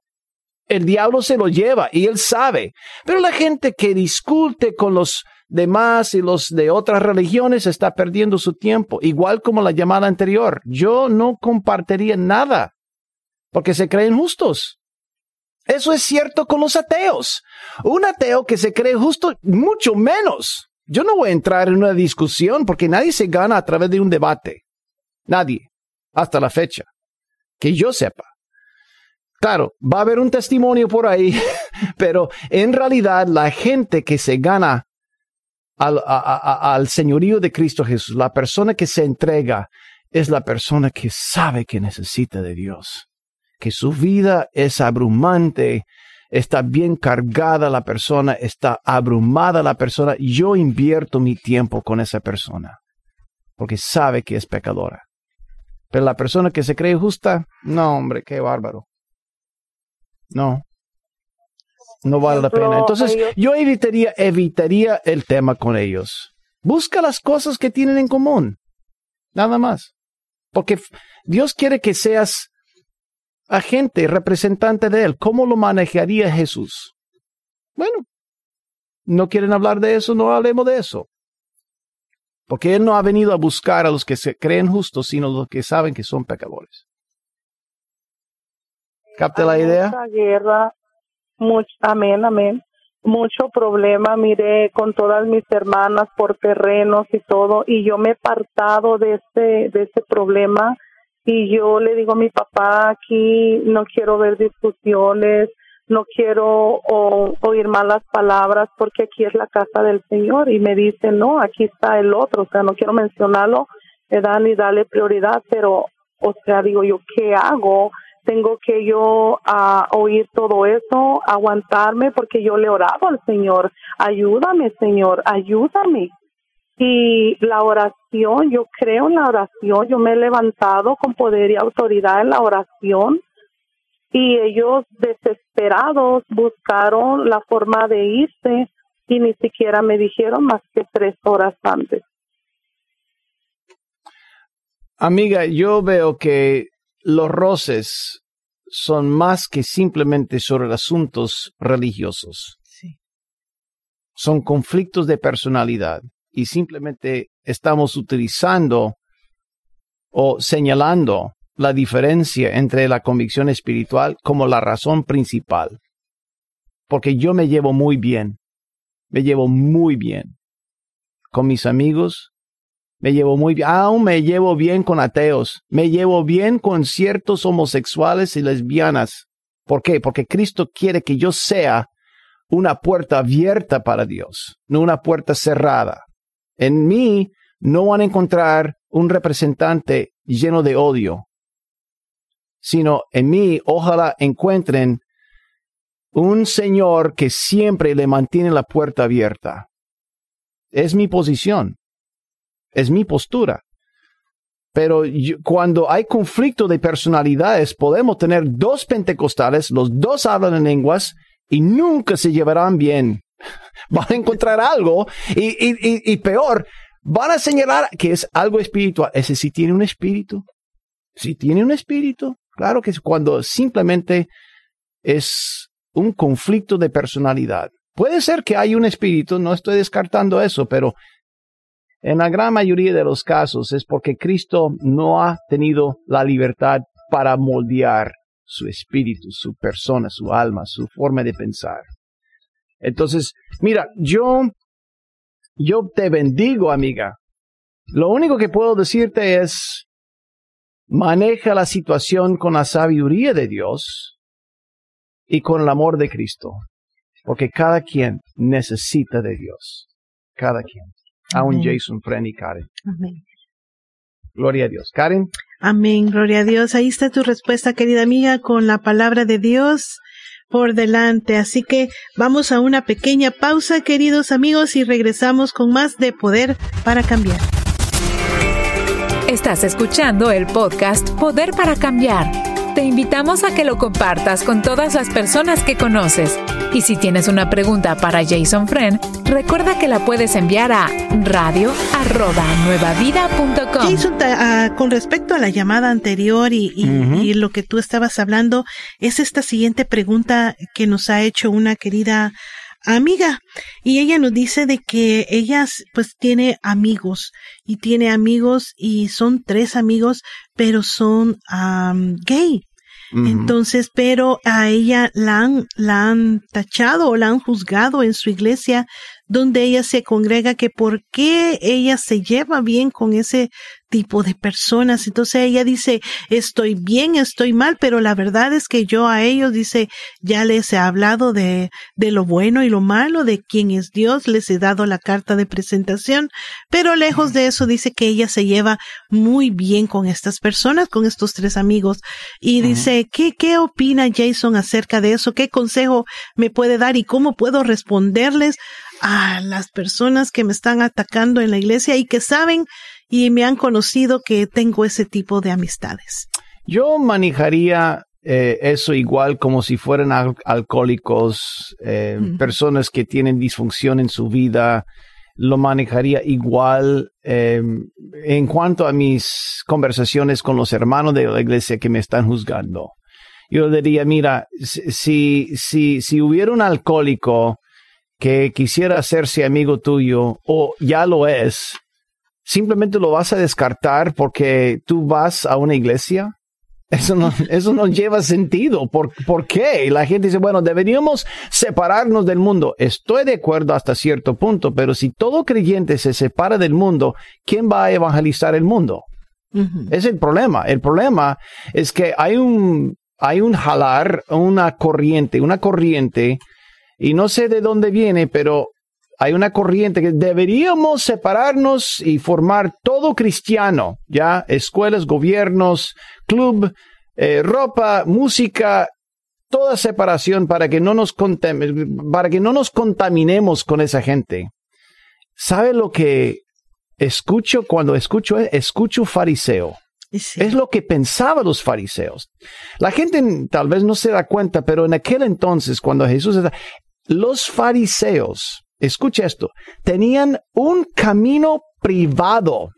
El diablo se lo lleva y él sabe. Pero la gente que discute con los demás y los de otras religiones está perdiendo su tiempo, igual como la llamada anterior. Yo no compartiría nada porque se creen justos. Eso es cierto con los ateos. Un ateo que se cree justo, mucho menos. Yo no voy a entrar en una discusión porque nadie se gana a través de un debate. Nadie. Hasta la fecha. Que yo sepa. Claro, va a haber un testimonio por ahí, pero en realidad la gente que se gana al, al señorío de Cristo Jesús, la persona que se entrega, es la persona que sabe que necesita de Dios, que su vida es abrumante, está bien cargada la persona, está abrumada la persona. Yo invierto mi tiempo con esa persona, porque sabe que es pecadora. Pero la persona que se cree justa, no, hombre, qué bárbaro. No, no vale la pena. Entonces, yo evitaría, evitaría el tema con ellos. Busca las cosas que tienen en común. Nada más. Porque Dios quiere que seas agente, representante de Él. ¿Cómo lo manejaría Jesús? Bueno, no quieren hablar de eso, no hablemos de eso. Porque Él no ha venido a buscar a los que se creen justos, sino a los que saben que son pecadores. ¿Capte la idea? guerra mucho, amén, amén. Mucho problema, mire, con todas mis hermanas por terrenos y todo, y yo me he apartado de ese, de ese problema y yo le digo a mi papá aquí no quiero ver discusiones, no quiero oír malas palabras porque aquí es la casa del Señor y me dice no, aquí está el otro, o sea, no quiero mencionarlo, me dan ni darle prioridad, pero, o sea, digo yo, ¿qué hago? tengo que yo a oír todo eso, aguantarme porque yo le he orado al Señor, ayúdame Señor, ayúdame. Y la oración, yo creo en la oración, yo me he levantado con poder y autoridad en la oración y ellos desesperados buscaron la forma de irse y ni siquiera me dijeron más que tres horas antes. Amiga, yo veo que los roces son más que simplemente sobre asuntos religiosos. Son conflictos de personalidad y simplemente estamos utilizando o señalando la diferencia entre la convicción espiritual como la razón principal. Porque yo me llevo muy bien, me llevo muy bien con mis amigos, me llevo muy bien, aún me llevo bien con ateos, me llevo bien con ciertos homosexuales y lesbianas. ¿Por qué? Porque Cristo quiere que yo sea una puerta abierta para Dios, no una puerta cerrada. En mí no van a encontrar un representante lleno de odio, sino en mí ojalá encuentren un Señor que siempre le mantiene la puerta abierta. Es mi posición, es mi postura. Pero cuando hay conflicto de personalidades, podemos tener dos pentecostales, los dos hablan en lenguas y nunca se llevarán bien. Van a encontrar algo y, y, y, peor, van a señalar que es algo espiritual. Ese sí tiene un espíritu. Sí tiene un espíritu. Claro que es cuando simplemente es un conflicto de personalidad. Puede ser que hay un espíritu, no estoy descartando eso, pero en la gran mayoría de los casos es porque Cristo no ha tenido la libertad para moldear su espíritu, su persona, su alma, su forma de pensar. Entonces, mira, yo, yo te bendigo, amiga. Lo único que puedo decirte es, maneja la situación con la sabiduría de Dios y con el amor de Cristo, porque cada quien necesita de Dios, cada quien, aún Jason, Fren y Karen. Amén. Gloria a Dios. Karen. Amén, gloria a Dios. Ahí está tu respuesta, querida amiga, con la palabra de Dios por delante. Así que vamos a una pequeña pausa, queridos amigos, y regresamos con más de Poder para Cambiar. Estás escuchando el podcast Poder para Cambiar te invitamos a que lo compartas con todas las personas que conoces. Y si tienes una pregunta para Jason Friend, recuerda que la puedes enviar a radio@nuevavida.com. Jason, ah, con respecto a la llamada anterior y, y, lo que tú estabas hablando, es esta siguiente pregunta que nos ha hecho una querida amiga y ella nos dice de que ella pues tiene amigos y tiene amigos y son tres amigos pero son gay. Entonces, pero a ella la han, la han tachado o la han juzgado en su iglesia donde ella se congrega que por qué ella se lleva bien con ese tipo de personas. Entonces ella dice, estoy bien, estoy mal, pero la verdad es que yo a ellos, dice, ya les he hablado de, de lo bueno y lo malo, de quién es Dios, les he dado la carta de presentación, pero lejos de eso dice que ella se lleva muy bien con estas personas, con estos tres amigos. Y dice, ¿qué, qué opina Jason acerca de eso? ¿Qué consejo me puede dar y cómo puedo responderles a las personas que me están atacando en la iglesia y que saben y me han conocido que tengo ese tipo de amistades. Yo manejaría eh, eso igual como si fueran alcohólicos, eh, personas que tienen disfunción en su vida, lo manejaría igual eh, en cuanto a mis conversaciones con los hermanos de la iglesia que me están juzgando. Yo diría, mira, si, si, si hubiera un alcohólico que quisiera hacerse amigo tuyo o ya lo es, simplemente lo vas a descartar porque tú vas a una iglesia. Eso no, eso no lleva sentido. ¿Por, ¿Por qué? la gente dice, bueno, deberíamos separarnos del mundo. Estoy de acuerdo hasta cierto punto, pero si todo creyente se separa del mundo, ¿quién va a evangelizar el mundo? Es el problema. El problema es que hay un, hay un jalar, una corriente, una corriente y no sé de dónde viene, pero hay una corriente que deberíamos separarnos y formar todo cristiano, ya, escuelas, gobiernos, club, eh, ropa, música, toda separación para que no nos para que no nos contaminemos con esa gente. ¿Sabe lo que escucho cuando escucho? Escucho fariseo. Es lo que pensaban los fariseos. La gente tal vez no se da cuenta, pero en aquel entonces, cuando Jesús los fariseos, escucha esto, tenían un camino privado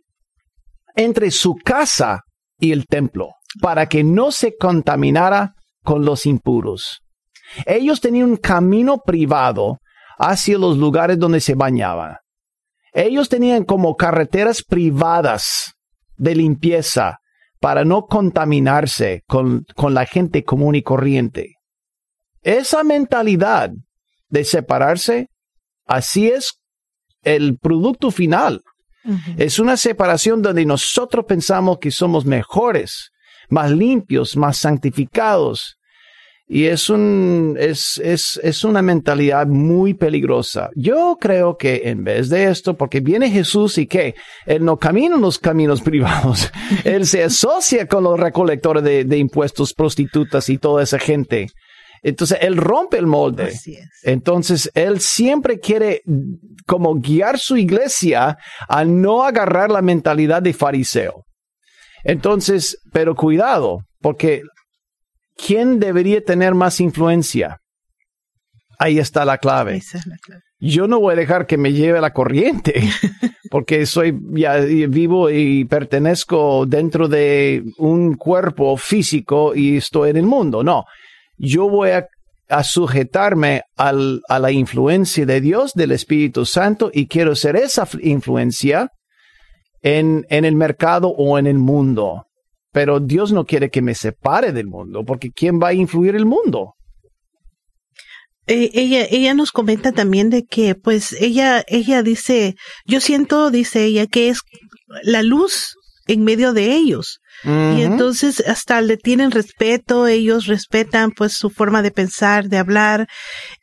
entre su casa y el templo para que no se contaminara con los impuros. Ellos tenían un camino privado hacia los lugares donde se bañaban. Ellos tenían como carreteras privadas de limpieza para no contaminarse con, con la gente común y corriente. Esa mentalidad de separarse, así es el producto final. Es una separación donde nosotros pensamos que somos mejores, más limpios, más santificados. Y es, un, es, es, es una mentalidad muy peligrosa. Yo creo que en vez de esto, porque viene Jesús y que Él no camina en los caminos privados, Él se asocia con los recolectores de, de impuestos, prostitutas y toda esa gente. Entonces, él rompe el molde. Entonces, él siempre quiere como guiar su iglesia a no agarrar la mentalidad de fariseo. Entonces, pero cuidado, porque ¿quién debería tener más influencia? Ahí está la clave. Yo no voy a dejar que me lleve la corriente, porque soy ya vivo y pertenezco dentro de un cuerpo físico y estoy en el mundo. No, yo voy a, sujetarme al, a la influencia de Dios, del Espíritu Santo, y quiero ser esa influencia en, el mercado o en el mundo. Pero Dios no quiere que me separe del mundo, porque ¿quién va a influir el mundo? Eh, ella, ella nos comenta también de que, pues, ella, ella dice, yo siento, dice ella, que es la luz en medio de ellos. Y entonces hasta le tienen respeto, ellos respetan pues su forma de pensar, de hablar.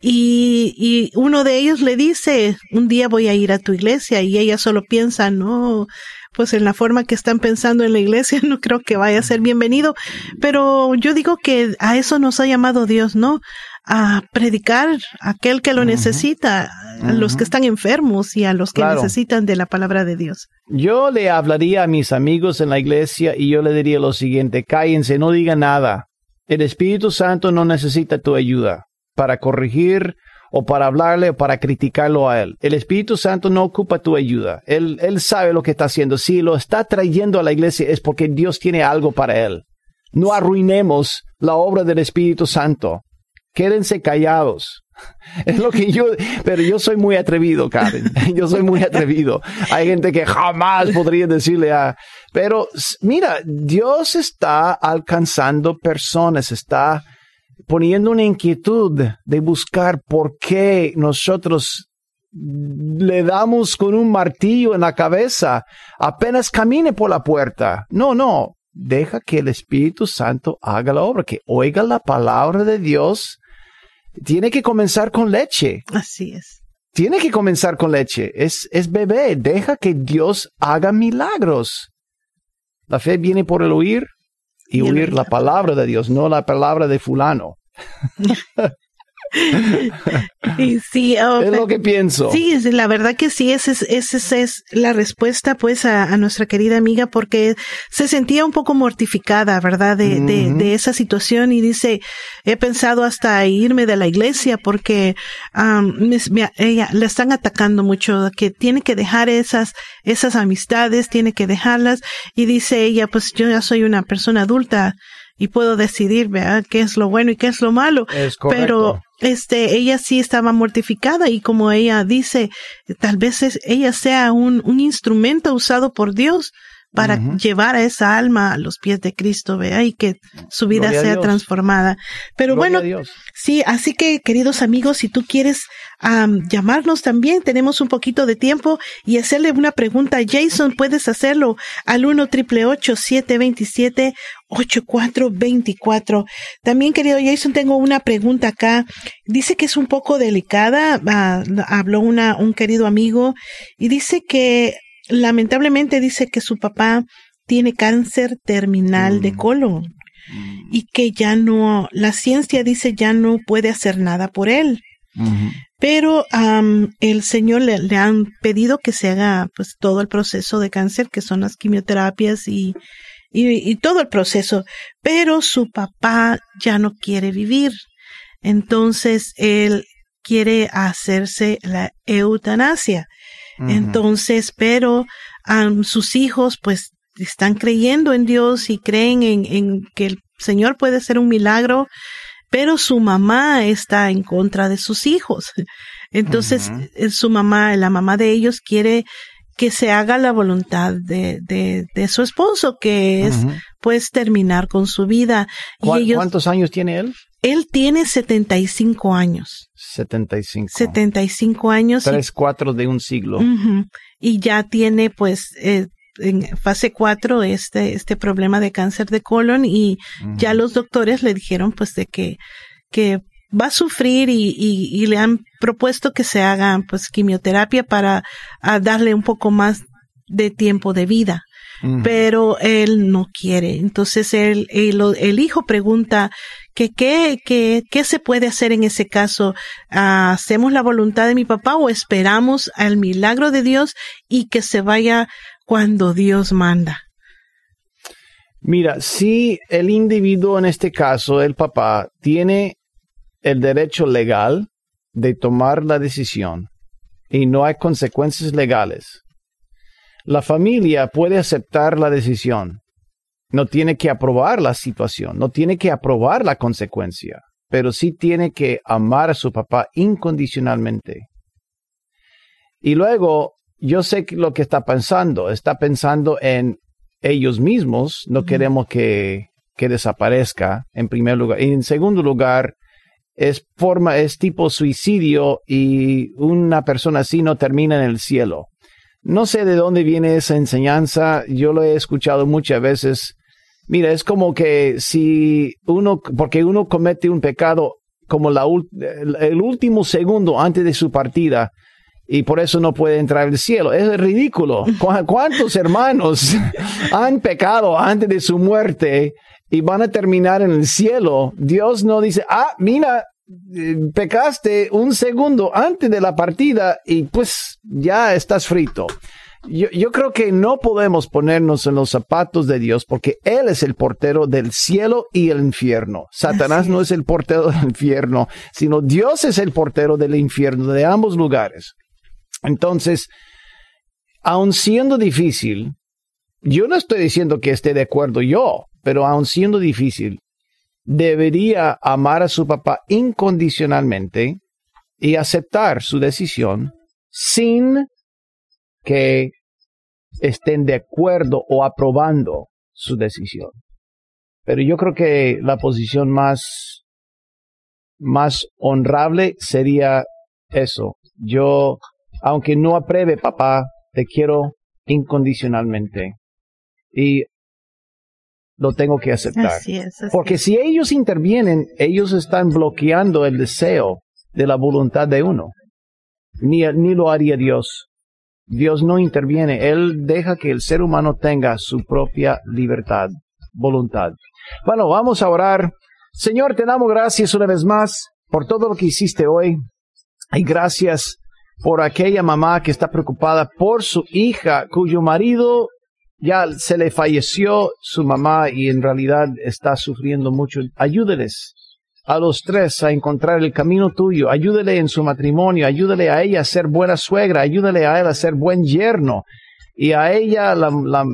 Y, y uno de ellos le dice, un día voy a ir a tu iglesia y ella solo piensa, no, pues en la forma que están pensando en la iglesia, no creo que vaya a ser bienvenido. Pero yo digo que a eso nos ha llamado Dios, ¿no? a predicar a aquel que lo necesita, a los que están enfermos y a los que necesitan de la palabra de Dios. Yo le hablaría a mis amigos en la iglesia y yo le diría lo siguiente, cállense, no digan nada. El Espíritu Santo no necesita tu ayuda para corregir o para hablarle o para criticarlo a él. El Espíritu Santo no ocupa tu ayuda. Él, él sabe lo que está haciendo. Si lo está trayendo a la iglesia es porque Dios tiene algo para él. No arruinemos la obra del Espíritu Santo quédense callados. Es lo que yo, pero yo soy muy atrevido, Karen. Yo soy muy atrevido. Hay gente que jamás podría decirle a, pero mira, Dios está alcanzando personas, está poniendo una inquietud de buscar por qué nosotros le damos con un martillo en la cabeza apenas camine por la puerta. No, no, deja que el Espíritu Santo haga la obra, que oiga la palabra de Dios tiene que comenzar con leche. Así es. Tiene que comenzar con leche. Es, es bebé. Deja que Dios haga milagros. La fe viene por el oír y, oír la palabra de Dios, no la palabra de fulano. sí, oh, es lo que pienso. Sí, la verdad que sí, esa es, esa es la respuesta pues a, nuestra querida amiga porque se sentía un poco mortificada, ¿verdad? De, de, esa situación y dice, he pensado hasta irme de la iglesia porque ella le están atacando mucho, que tiene que dejar esas, esas amistades, tiene que dejarlas y dice ella, pues yo ya soy una persona adulta y puedo decidir, ¿verdad? qué es lo bueno y qué es lo malo. Pero este, ella sí estaba mortificada y como ella dice, tal vez ella sea un, un instrumento usado por Dios para llevar a esa alma a los pies de Cristo, vea, y que su vida sea transformada. Pero bueno, sí, así que queridos amigos, si tú quieres llamarnos también, tenemos un poquito de tiempo y hacerle una pregunta a Jason, puedes hacerlo al 1 triple 727 8424. También, querido Jason, tengo una pregunta acá. Dice que es un poco delicada. Ah, habló una, un querido amigo y dice que lamentablemente dice que su papá tiene cáncer terminal de mm. colon mm. y que ya no, la ciencia dice ya no puede hacer nada por él. Pero el Señor le, le, han pedido que se haga pues todo el proceso de cáncer, que son las quimioterapias y, y, y todo el proceso. Pero su papá ya no quiere vivir. Entonces él quiere hacerse la eutanasia. Entonces, pero sus hijos pues están creyendo en Dios y creen en, en que el Señor puede ser un milagro, pero su mamá está en contra de sus hijos. Entonces, eh, su mamá, la mamá de ellos quiere que se haga la voluntad de, de, de su esposo, que es pues terminar con su vida. Y ¿Cuántos años tiene él? Él tiene 75 años. 75. 75 años. Tres, cuatro de un siglo. Y ya tiene pues eh, en fase 4 este, este problema de cáncer de colon y ya los doctores le dijeron pues de que, que va a sufrir y, y, le han propuesto que se haga pues quimioterapia para darle un poco más de tiempo de vida. Pero él no quiere. Entonces él, el hijo pregunta que qué, qué, qué se puede hacer en ese caso. ¿Hacemos la voluntad de mi papá o esperamos al milagro de Dios y que se vaya cuando Dios manda? Mira, si el individuo en este caso, el papá, tiene el derecho legal de tomar la decisión y no hay consecuencias legales, la familia puede aceptar la decisión. No tiene que aprobar la situación, no tiene que aprobar la consecuencia, pero sí tiene que amar a su papá incondicionalmente. Y luego, yo sé lo que está pensando. Está pensando en ellos mismos. No queremos que, que desaparezca, en primer lugar. Y en segundo lugar, es forma, es tipo suicidio y una persona así no termina en el cielo. No sé de dónde viene esa enseñanza, yo lo he escuchado muchas veces. Mira, es como que si uno, porque uno comete un pecado como la, el último segundo antes de su partida, y por eso no puede entrar al cielo. Es ridículo. ¿Cuántos hermanos han pecado antes de su muerte y van a terminar en el cielo? Dios no dice, ah, mira, pecaste un segundo antes de la partida y pues ya estás frito. Yo, creo que no podemos ponernos en los zapatos de Dios porque Él es el portero del cielo y el infierno. Satanás no es el portero del infierno, sino Dios es el portero del infierno, de ambos lugares. Entonces, aun siendo difícil, yo no estoy diciendo que esté de acuerdo yo, pero aun siendo difícil, debería amar a su papá incondicionalmente y aceptar su decisión sin que estén de acuerdo o aprobando su decisión. Pero yo creo que la posición más, más honrable sería eso. Yo, aunque no apruebe papá, te quiero incondicionalmente. Y lo tengo que aceptar. Porque si ellos intervienen, ellos están bloqueando el deseo de la voluntad de uno. Ni, ni lo haría Dios. Dios no interviene, Él deja que el ser humano tenga su propia libertad, voluntad. Bueno, vamos a orar. Señor, te damos gracias una vez más por todo lo que hiciste hoy. Y gracias por aquella mamá que está preocupada por su hija cuyo marido ya se le falleció su mamá y en realidad está sufriendo mucho. Ayúdeles a los tres a encontrar el camino tuyo. Ayúdele en su matrimonio. Ayúdele a ella a ser buena suegra. Ayúdele a él a ser buen yerno. Y a ella, la,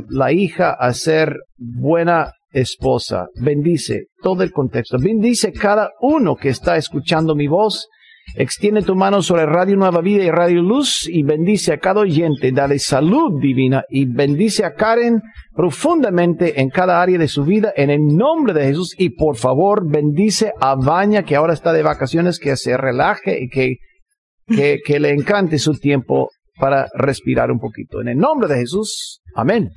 la hija, a ser buena esposa. Bendice todo el contexto. Bendice cada uno que está escuchando mi voz Extiende tu mano sobre Radio Nueva Vida y Radio Luz y bendice a cada oyente, dale salud divina y bendice a Karen profundamente en cada área de su vida en el nombre de Jesús y por favor bendice a Baña que ahora está de vacaciones, que se relaje y que, que, que le encante su tiempo para respirar un poquito. En el nombre de Jesús, amén.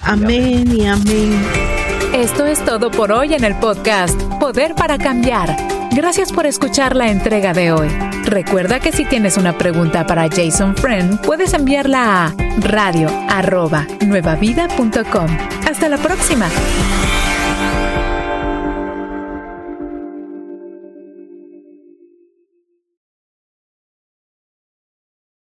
Amén y amén. Esto es todo por hoy en el podcast Poder para Cambiar. Gracias por escuchar la entrega de hoy. Recuerda que si tienes una pregunta para Jason Friend, puedes enviarla a radio.nuevavida.com. Hasta la próxima.